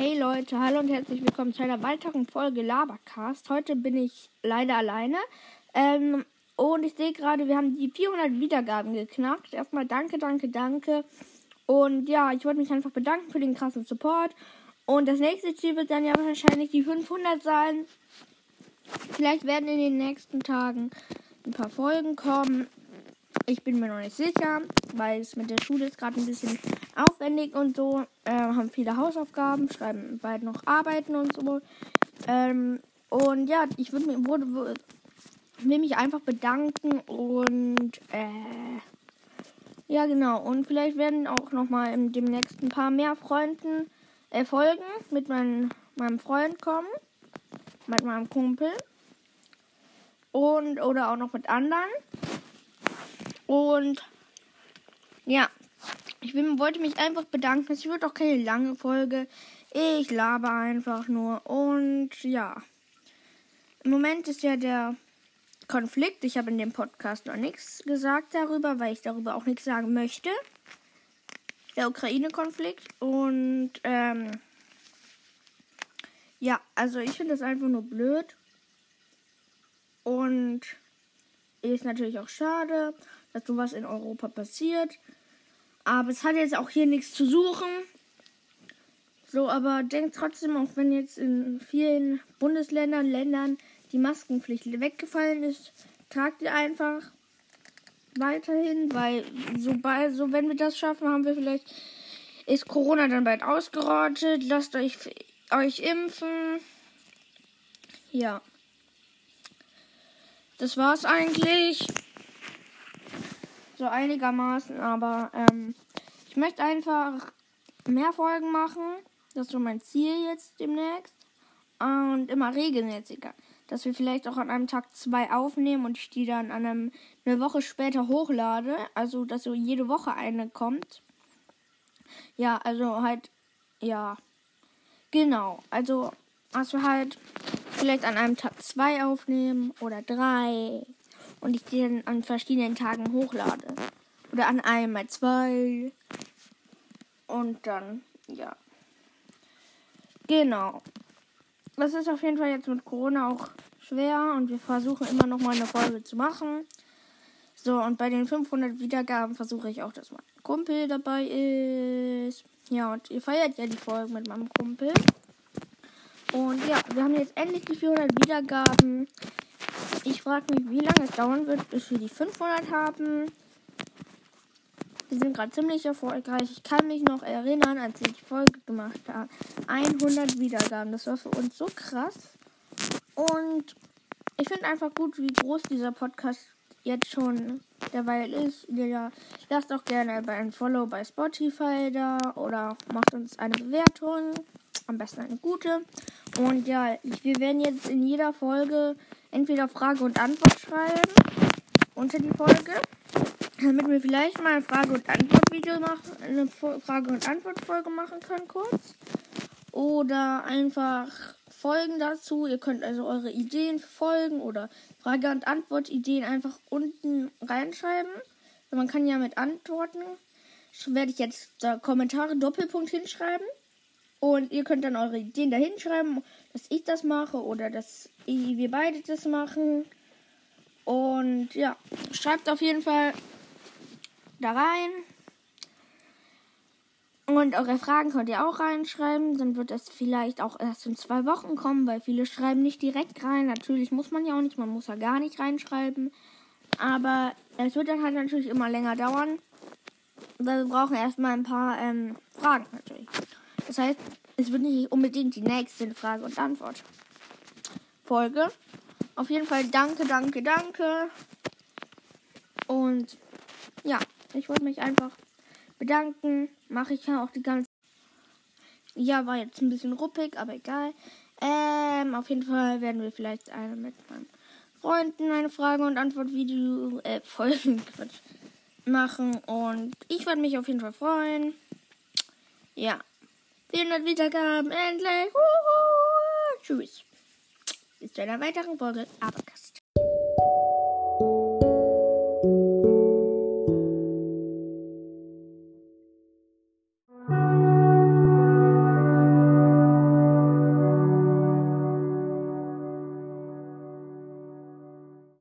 Hey Leute, hallo und herzlich willkommen zu einer weiteren Folge Labercast. Heute bin ich leider alleine. Ähm, und ich sehe gerade, wir haben die 400 Wiedergaben geknackt. Erstmal danke, danke, danke. Und ja, ich wollte mich einfach bedanken für den krassen Support. Und das nächste Ziel wird dann ja wahrscheinlich die 500 sein. Vielleicht werden in den nächsten Tagen ein paar Folgen kommen. Ich bin mir noch nicht sicher, weil es mit der Schule ist gerade ein bisschen aufwendig und so. Äh, haben viele Hausaufgaben, schreiben bald noch Arbeiten und so. Ähm, und ja, ich würde mich, würde, würde, will mich einfach bedanken und äh, ja genau. Und vielleicht werden auch noch mal demnächst ein paar mehr Freunden äh, Folgen mit mein, meinem Freund kommen, mit meinem Kumpel und oder auch noch mit anderen. Und ja, ich will, wollte mich einfach bedanken. Es wird auch keine lange Folge. Ich laber einfach nur. Und ja. Im Moment ist ja der Konflikt. Ich habe in dem Podcast noch nichts gesagt darüber, weil ich darüber auch nichts sagen möchte. Der Ukraine-Konflikt. Und ähm, ja, also ich finde das einfach nur blöd. Und ist natürlich auch schade dass sowas in Europa passiert. Aber es hat jetzt auch hier nichts zu suchen. So, aber denkt trotzdem, auch wenn jetzt in vielen Bundesländern, Ländern die Maskenpflicht weggefallen ist, tragt ihr einfach weiterhin, weil sobald, so wenn wir das schaffen, haben wir vielleicht, ist Corona dann bald ausgerottet. Lasst euch, euch impfen. Ja. Das war's eigentlich so einigermaßen, aber ähm, ich möchte einfach mehr Folgen machen. Das ist so mein Ziel jetzt demnächst. Und immer regelmäßiger. Dass wir vielleicht auch an einem Tag zwei aufnehmen und ich die dann an einem, eine Woche später hochlade. Also, dass so jede Woche eine kommt. Ja, also halt, ja. Genau. Also, dass wir halt vielleicht an einem Tag zwei aufnehmen oder drei und ich dann an verschiedenen Tagen hochlade. Oder an einem mal zwei. Und dann, ja. Genau. Das ist auf jeden Fall jetzt mit Corona auch schwer und wir versuchen immer noch mal eine Folge zu machen. So, und bei den 500 Wiedergaben versuche ich auch, dass mein Kumpel dabei ist. Ja, und ihr feiert ja die Folge mit meinem Kumpel. Und ja, wir haben jetzt endlich die 400 Wiedergaben. Ich frage mich, wie lange es dauern wird, bis wir die 500 haben. Wir sind gerade ziemlich erfolgreich. Ich kann mich noch erinnern, als ich die Folge gemacht habe. 100 Wiedergaben. Das war für uns so krass. Und ich finde einfach gut, wie groß dieser Podcast jetzt schon derweil ist. Ja, lasst auch gerne bei Follow bei Spotify da oder macht uns eine Bewertung. Am besten eine gute. Und ja, wir werden jetzt in jeder Folge entweder Frage und Antwort schreiben unter die Folge, damit wir vielleicht mal ein Frage und Antwort Video machen, eine Frage und Antwort Folge machen können kurz oder einfach Folgen dazu. Ihr könnt also eure Ideen folgen oder Frage und Antwort Ideen einfach unten reinschreiben. Man kann ja mit Antworten werde ich jetzt da Kommentare Doppelpunkt hinschreiben und ihr könnt dann eure Ideen da hinschreiben, dass ich das mache oder dass wir beide das machen. Und ja, schreibt auf jeden Fall da rein. Und eure Fragen könnt ihr auch reinschreiben. Dann wird es vielleicht auch erst in zwei Wochen kommen, weil viele schreiben nicht direkt rein. Natürlich muss man ja auch nicht, man muss ja gar nicht reinschreiben. Aber es wird dann halt natürlich immer länger dauern. Weil wir brauchen erstmal ein paar ähm, Fragen natürlich. Das heißt, es wird nicht unbedingt die nächste Frage und Antwort Folge. Auf jeden Fall danke, danke, danke. Und ja, ich wollte mich einfach bedanken. Mache ich ja auch die ganze. Ja, war jetzt ein bisschen ruppig, aber egal. Ähm, auf jeden Fall werden wir vielleicht eine mit meinen Freunden eine Frage- und Antwort-Video, äh, Folgen machen. Und ich würde mich auf jeden Fall freuen. Ja. 400 Wiedergaben, endlich. Uhu. Tschüss. Bis zu einer weiteren Folge. Aber